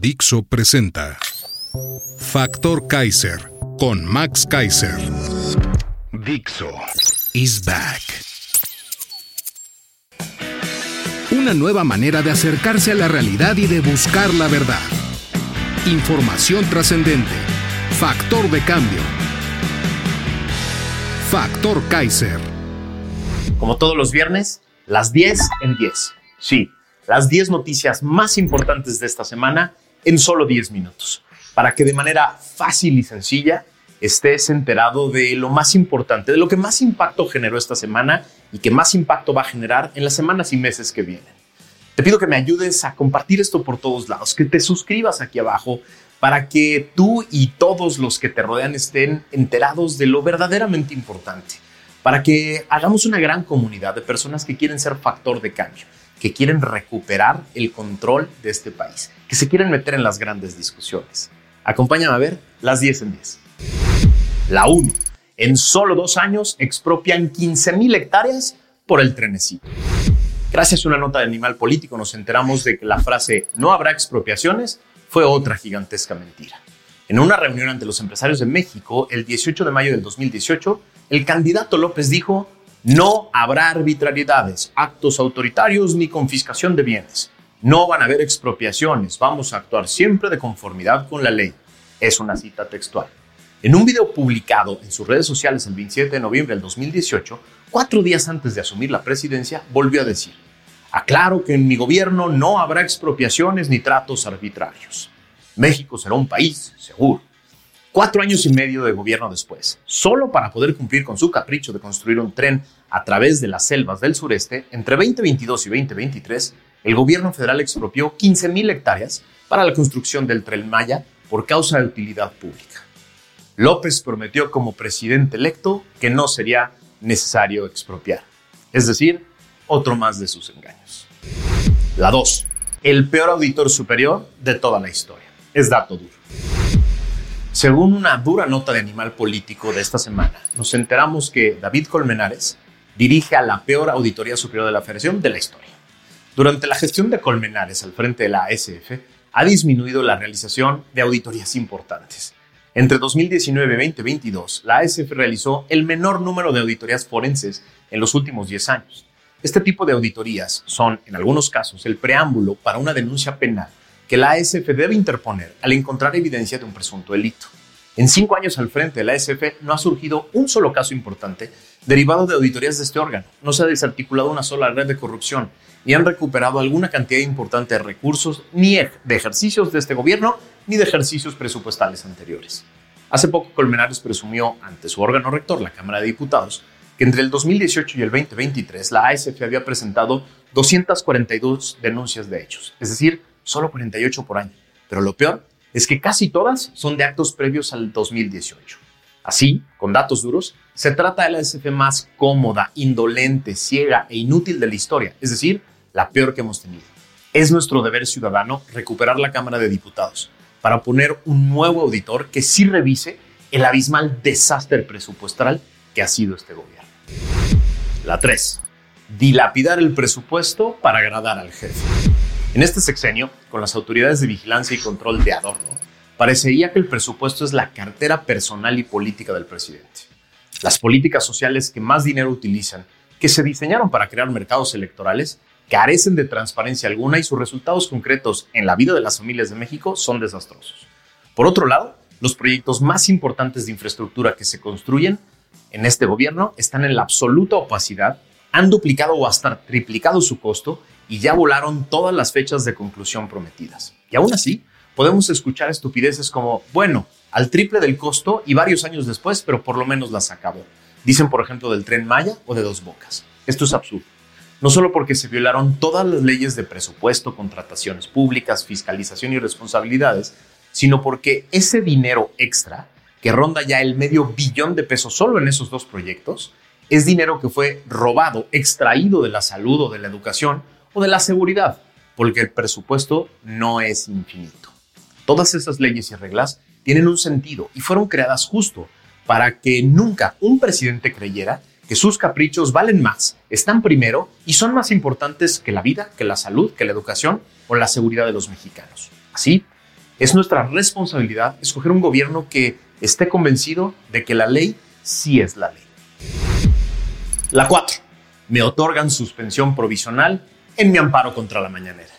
Dixo presenta Factor Kaiser con Max Kaiser. Dixo is back. Una nueva manera de acercarse a la realidad y de buscar la verdad. Información trascendente. Factor de cambio. Factor Kaiser. Como todos los viernes, las 10 en 10. Sí, las 10 noticias más importantes de esta semana en solo 10 minutos. Para que de manera fácil y sencilla estés enterado de lo más importante, de lo que más impacto generó esta semana y que más impacto va a generar en las semanas y meses que vienen. Te pido que me ayudes a compartir esto por todos lados, que te suscribas aquí abajo para que tú y todos los que te rodean estén enterados de lo verdaderamente importante, para que hagamos una gran comunidad de personas que quieren ser factor de cambio, que quieren recuperar el control de este país, que se quieren meter en las grandes discusiones. Acompáñame a ver las 10 en 10. La 1. En solo dos años expropian 15.000 hectáreas por el trenecito. Gracias a una nota de Animal Político nos enteramos de que la frase no habrá expropiaciones fue otra gigantesca mentira. En una reunión ante los empresarios de México el 18 de mayo del 2018, el candidato López dijo, no habrá arbitrariedades, actos autoritarios ni confiscación de bienes. No van a haber expropiaciones, vamos a actuar siempre de conformidad con la ley. Es una cita textual. En un video publicado en sus redes sociales el 27 de noviembre del 2018, cuatro días antes de asumir la presidencia, volvió a decir, aclaro que en mi gobierno no habrá expropiaciones ni tratos arbitrarios. México será un país seguro. Cuatro años y medio de gobierno después, solo para poder cumplir con su capricho de construir un tren a través de las selvas del sureste, entre 2022 y 2023, el gobierno federal expropió 15.000 hectáreas para la construcción del tren Maya por causa de utilidad pública. López prometió como presidente electo que no sería necesario expropiar. Es decir, otro más de sus engaños. La 2. El peor auditor superior de toda la historia. Es dato duro. Según una dura nota de Animal Político de esta semana, nos enteramos que David Colmenares dirige a la peor auditoría superior de la Federación de la historia. Durante la gestión de Colmenares al frente de la ASF, ha disminuido la realización de auditorías importantes entre 2019 y 2022, la ASF realizó el menor número de auditorías forenses en los últimos 10 años. Este tipo de auditorías son, en algunos casos, el preámbulo para una denuncia penal que la ASF debe interponer al encontrar evidencia de un presunto delito. En cinco años al frente de la ASF no ha surgido un solo caso importante derivado de auditorías de este órgano. No se ha desarticulado una sola red de corrupción, ni han recuperado alguna cantidad importante de recursos, ni de ejercicios de este gobierno, ni de ejercicios presupuestales anteriores. Hace poco Colmenares presumió ante su órgano rector, la Cámara de Diputados, que entre el 2018 y el 2023 la ASF había presentado 242 denuncias de hechos, es decir, solo 48 por año. Pero lo peor es que casi todas son de actos previos al 2018. Así, con datos duros, se trata de la ASF más cómoda, indolente, ciega e inútil de la historia, es decir, la peor que hemos tenido. Es nuestro deber ciudadano recuperar la Cámara de Diputados, para poner un nuevo auditor que sí revise el abismal desastre presupuestal que ha sido este gobierno. La 3. Dilapidar el presupuesto para agradar al jefe. En este sexenio, con las autoridades de vigilancia y control de adorno, parecería que el presupuesto es la cartera personal y política del presidente. Las políticas sociales que más dinero utilizan, que se diseñaron para crear mercados electorales, carecen de transparencia alguna y sus resultados concretos en la vida de las familias de México son desastrosos. Por otro lado, los proyectos más importantes de infraestructura que se construyen en este gobierno están en la absoluta opacidad, han duplicado o hasta triplicado su costo y ya volaron todas las fechas de conclusión prometidas. Y aún así, podemos escuchar estupideces como, bueno, al triple del costo y varios años después, pero por lo menos las acabó. Dicen, por ejemplo, del tren Maya o de Dos Bocas. Esto es absurdo. no solo porque se violaron todas las leyes de presupuesto, contrataciones públicas, fiscalización y responsabilidades, sino porque ese dinero extra, que ronda ya el medio billón de pesos solo en esos dos proyectos, es dinero que fue robado, extraído de la salud o de la educación o de la seguridad, porque el presupuesto no es infinito. Todas esas leyes y reglas tienen un sentido y fueron creadas justo para que nunca un presidente creyera que sus caprichos valen más, están primero y son más importantes que la vida, que la salud, que la educación o la seguridad de los mexicanos. Así, es nuestra responsabilidad escoger un gobierno que esté convencido de que la ley sí es la ley. La 4. Me otorgan suspensión provisional en mi amparo contra la mañanera.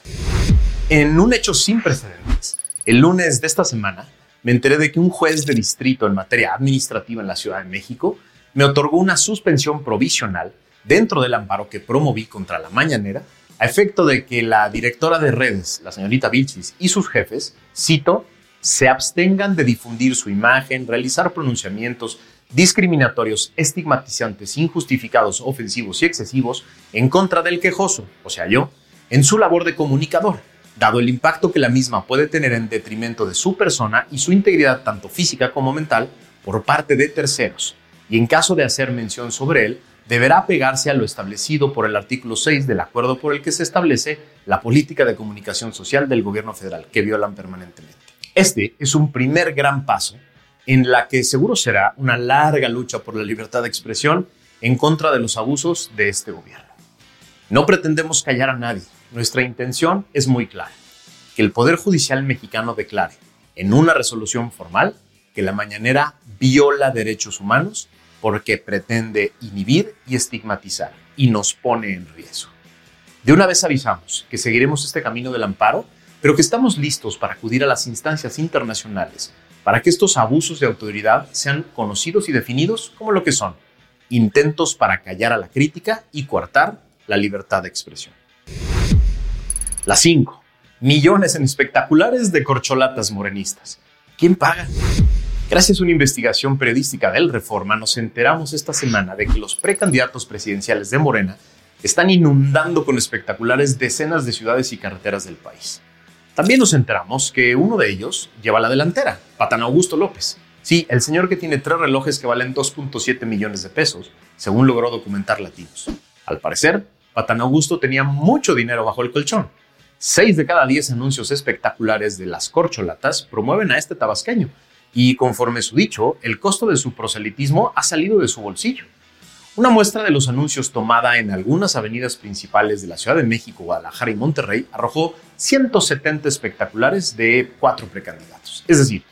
En un hecho sin precedentes, el lunes de esta semana me enteré de que un juez de distrito en materia administrativa en la Ciudad de México me otorgó una suspensión provisional dentro del amparo que promoví contra la mañanera a efecto de que la directora de redes, la señorita Vilchis, y sus jefes, cito, se abstengan de difundir su imagen, realizar pronunciamientos discriminatorios, estigmatizantes, injustificados, ofensivos y excesivos en contra del quejoso, o sea yo, en su labor de comunicador, dado el impacto que la misma puede tener en detrimento de su persona y su integridad tanto física como mental por parte de terceros, y en caso de hacer mención sobre él, deberá pegarse a lo establecido por el artículo 6 del acuerdo por el que se establece la política de comunicación social del gobierno federal, que violan permanentemente. Este es un primer gran paso en la que seguro será una larga lucha por la libertad de expresión en contra de los abusos de este gobierno. No pretendemos callar a nadie. Nuestra intención es muy clara. Que el Poder Judicial mexicano declare en una resolución formal que la mañanera viola derechos humanos porque pretende inhibir y estigmatizar y nos pone en riesgo. De una vez avisamos que seguiremos este camino del amparo, pero que estamos listos para acudir a las instancias internacionales para que estos abusos de autoridad sean conocidos y definidos como lo que son, intentos para callar a la crítica y coartar la libertad de expresión. La 5. Millones en espectaculares de corcholatas morenistas. ¿Quién paga? Gracias a una investigación periodística del Reforma, nos enteramos esta semana de que los precandidatos presidenciales de Morena están inundando con espectaculares decenas de ciudades y carreteras del país. También nos enteramos que uno de ellos lleva la delantera, Patán Augusto López. Sí, el señor que tiene tres relojes que valen 2.7 millones de pesos, según logró documentar Latinos. Al parecer, Patán Augusto tenía mucho dinero bajo el colchón. Seis de cada diez anuncios espectaculares de las corcholatas promueven a este tabasqueño, y conforme su dicho, el costo de su proselitismo ha salido de su bolsillo. Una muestra de los anuncios tomada en algunas avenidas principales de la Ciudad de México, Guadalajara y Monterrey arrojó 170 espectaculares de cuatro precandidatos. Es decir,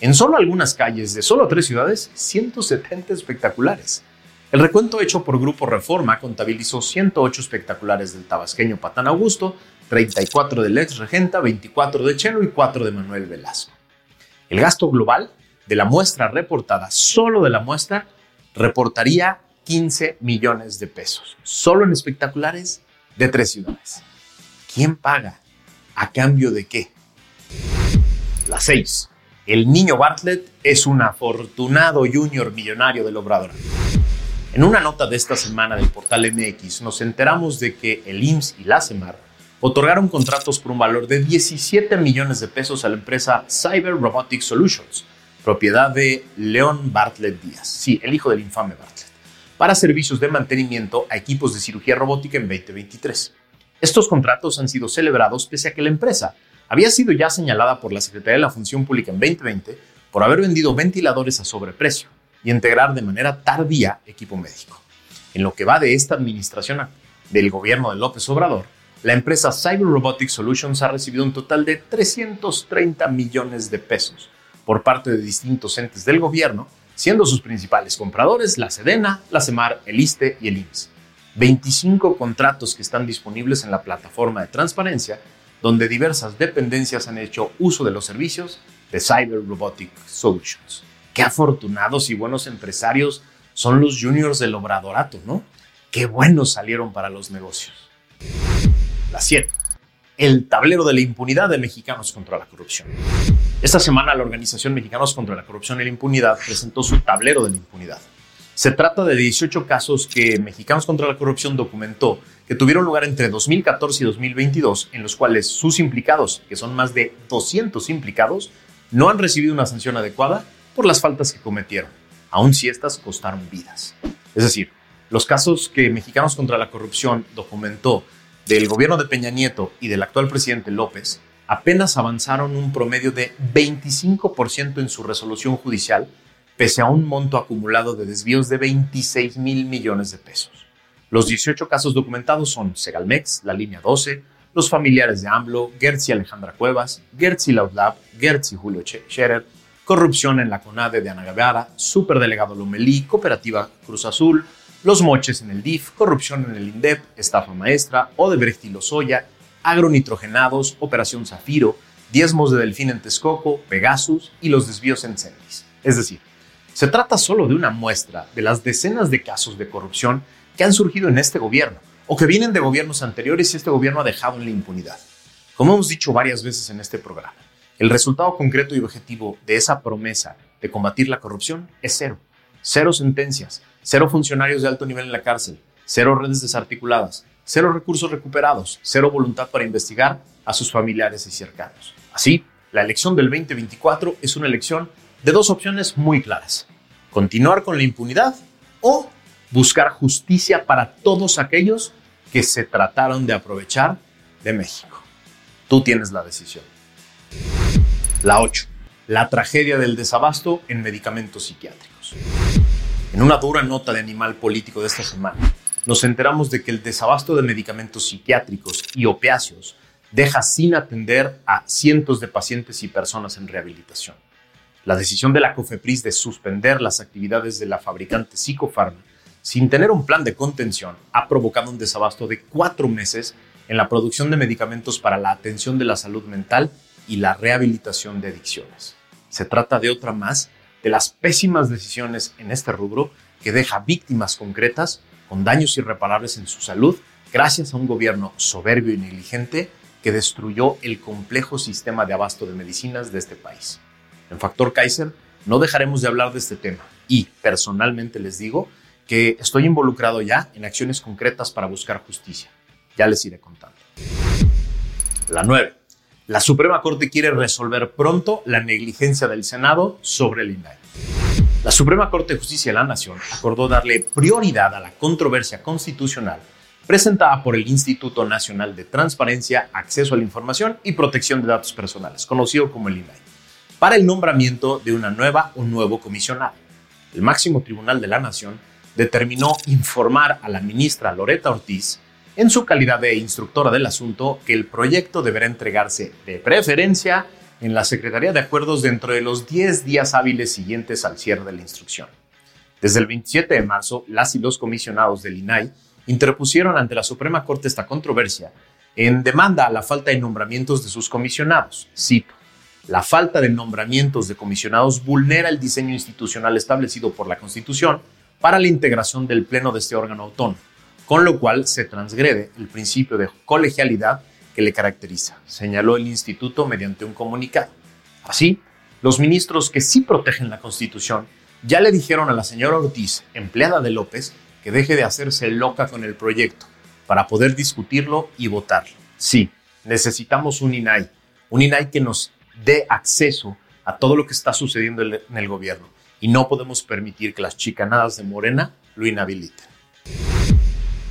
en solo algunas calles de solo tres ciudades, 170 espectaculares. El recuento hecho por Grupo Reforma contabilizó 108 espectaculares del tabasqueño Patán Augusto, 34 del ex regenta, 24 de Chelo y 4 de Manuel Velasco. El gasto global de la muestra reportada, solo de la muestra, reportaría 15 millones de pesos, solo en espectaculares de tres ciudades. ¿Quién paga? ¿A cambio de qué? La 6. El niño Bartlett es un afortunado junior millonario del Obrador. En una nota de esta semana del portal MX nos enteramos de que el IMSS y la otorgaron contratos por un valor de 17 millones de pesos a la empresa Cyber Robotics Solutions, propiedad de Leon Bartlett Díaz, sí, el hijo del infame Bartlett para servicios de mantenimiento a equipos de cirugía robótica en 2023. Estos contratos han sido celebrados pese a que la empresa había sido ya señalada por la Secretaría de la Función Pública en 2020 por haber vendido ventiladores a sobreprecio y integrar de manera tardía equipo médico. En lo que va de esta administración del gobierno de López Obrador, la empresa Cyber Robotics Solutions ha recibido un total de 330 millones de pesos por parte de distintos entes del gobierno siendo sus principales compradores la Sedena, la Semar, el ISTE y el IMSS. 25 contratos que están disponibles en la plataforma de transparencia, donde diversas dependencias han hecho uso de los servicios de Cyber Robotic Solutions. Qué afortunados y buenos empresarios son los juniors del obradorato, ¿no? Qué buenos salieron para los negocios. La 7 el tablero de la impunidad de Mexicanos contra la Corrupción. Esta semana la organización Mexicanos contra la Corrupción y la Impunidad presentó su tablero de la impunidad. Se trata de 18 casos que Mexicanos contra la Corrupción documentó que tuvieron lugar entre 2014 y 2022, en los cuales sus implicados, que son más de 200 implicados, no han recibido una sanción adecuada por las faltas que cometieron, aun si estas costaron vidas. Es decir, los casos que Mexicanos contra la Corrupción documentó del gobierno de Peña Nieto y del actual presidente López apenas avanzaron un promedio de 25% en su resolución judicial, pese a un monto acumulado de desvíos de 26 mil millones de pesos. Los 18 casos documentados son Segalmex, la línea 12, los familiares de AMLO, Gertz y Alejandra Cuevas, Gertz y Lautlab, Gertz y Julio Scherer, corrupción en la CONADE de Ana Guevara, superdelegado Lomelí, cooperativa Cruz Azul, los moches en el DIF, corrupción en el INDEP, estafa maestra, Odebrecht y Lozoya, agronitrogenados, Operación Zafiro, diezmos de Delfín en Texcoco, Pegasus y los desvíos en Cendis. Es decir, se trata solo de una muestra de las decenas de casos de corrupción que han surgido en este gobierno o que vienen de gobiernos anteriores y este gobierno ha dejado en la impunidad. Como hemos dicho varias veces en este programa, el resultado concreto y objetivo de esa promesa de combatir la corrupción es cero. Cero sentencias, cero funcionarios de alto nivel en la cárcel, cero redes desarticuladas, cero recursos recuperados, cero voluntad para investigar a sus familiares y cercanos. Así, la elección del 2024 es una elección de dos opciones muy claras. Continuar con la impunidad o buscar justicia para todos aquellos que se trataron de aprovechar de México. Tú tienes la decisión. La 8. La tragedia del desabasto en medicamentos psiquiátricos. En una dura nota de animal político de esta semana, nos enteramos de que el desabasto de medicamentos psiquiátricos y opiáceos deja sin atender a cientos de pacientes y personas en rehabilitación. La decisión de la COFEPRIS de suspender las actividades de la fabricante Psicofarma sin tener un plan de contención, ha provocado un desabasto de cuatro meses en la producción de medicamentos para la atención de la salud mental y la rehabilitación de adicciones. Se trata de otra más de las pésimas decisiones en este rubro que deja víctimas concretas con daños irreparables en su salud gracias a un gobierno soberbio y negligente que destruyó el complejo sistema de abasto de medicinas de este país. En Factor Kaiser no dejaremos de hablar de este tema y personalmente les digo que estoy involucrado ya en acciones concretas para buscar justicia. Ya les iré contando. La 9. La Suprema Corte quiere resolver pronto la negligencia del Senado sobre el INAI. La Suprema Corte de Justicia de la Nación acordó darle prioridad a la controversia constitucional presentada por el Instituto Nacional de Transparencia, Acceso a la Información y Protección de Datos Personales, conocido como el INAI, para el nombramiento de una nueva o nuevo comisionado. El máximo tribunal de la Nación determinó informar a la ministra Loreta Ortiz, en su calidad de instructora del asunto, que el proyecto deberá entregarse de preferencia en la Secretaría de Acuerdos dentro de los 10 días hábiles siguientes al cierre de la instrucción. Desde el 27 de marzo, las y los comisionados del INAI interpusieron ante la Suprema Corte esta controversia en demanda a la falta de nombramientos de sus comisionados. Cito, la falta de nombramientos de comisionados vulnera el diseño institucional establecido por la Constitución para la integración del Pleno de este órgano autónomo, con lo cual se transgrede el principio de colegialidad que le caracteriza, señaló el instituto mediante un comunicado. Así, los ministros que sí protegen la Constitución ya le dijeron a la señora Ortiz, empleada de López, que deje de hacerse loca con el proyecto para poder discutirlo y votarlo. Sí, necesitamos un INAI, un INAI que nos dé acceso a todo lo que está sucediendo en el gobierno y no podemos permitir que las chicanadas de Morena lo inhabiliten.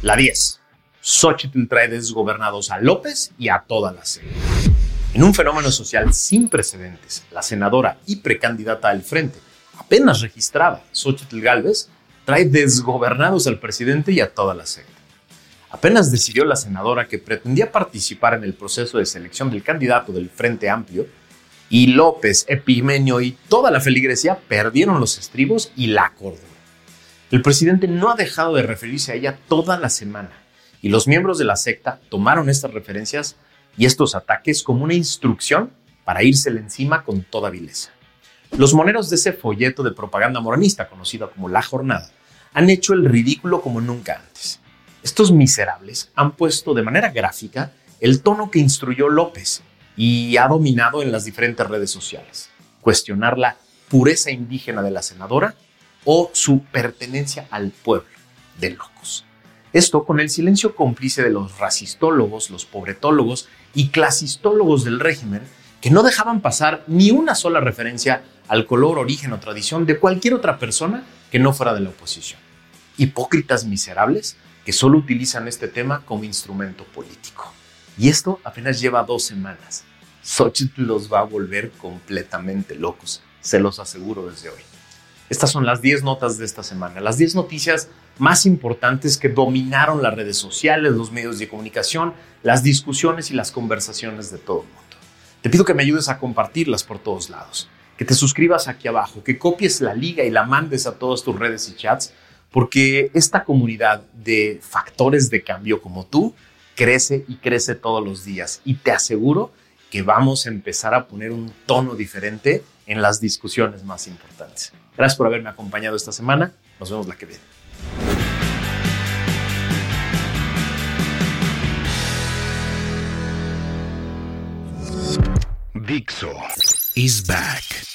La 10. Xochitl trae desgobernados a López y a toda la serie. En un fenómeno social sin precedentes, la senadora y precandidata al frente, apenas registrada, Xochitl Galvez, trae desgobernados al presidente y a toda la serie. Apenas decidió la senadora que pretendía participar en el proceso de selección del candidato del Frente Amplio, y López, Epimenio y toda la feligresía perdieron los estribos y la cordura. El presidente no ha dejado de referirse a ella toda la semana y los miembros de la secta tomaron estas referencias y estos ataques como una instrucción para írsele encima con toda vileza. Los moneros de ese folleto de propaganda moronista conocido como La Jornada han hecho el ridículo como nunca antes. Estos miserables han puesto de manera gráfica el tono que instruyó López y ha dominado en las diferentes redes sociales. Cuestionar la pureza indígena de la senadora o su pertenencia al pueblo de locos. Esto con el silencio cómplice de los racistólogos, los pobretólogos y clasistólogos del régimen, que no dejaban pasar ni una sola referencia al color, origen o tradición de cualquier otra persona que no fuera de la oposición. Hipócritas miserables que solo utilizan este tema como instrumento político. Y esto apenas lleva dos semanas. Xochitl los va a volver completamente locos, se los aseguro desde hoy. Estas son las 10 notas de esta semana, las 10 noticias más importantes que dominaron las redes sociales, los medios de comunicación, las discusiones y las conversaciones de todo el mundo. Te pido que me ayudes a compartirlas por todos lados, que te suscribas aquí abajo, que copies la liga y la mandes a todas tus redes y chats, porque esta comunidad de factores de cambio como tú crece y crece todos los días y te aseguro que vamos a empezar a poner un tono diferente en las discusiones más importantes. Gracias por haberme acompañado esta semana. Nos vemos la que viene. Dixo is back.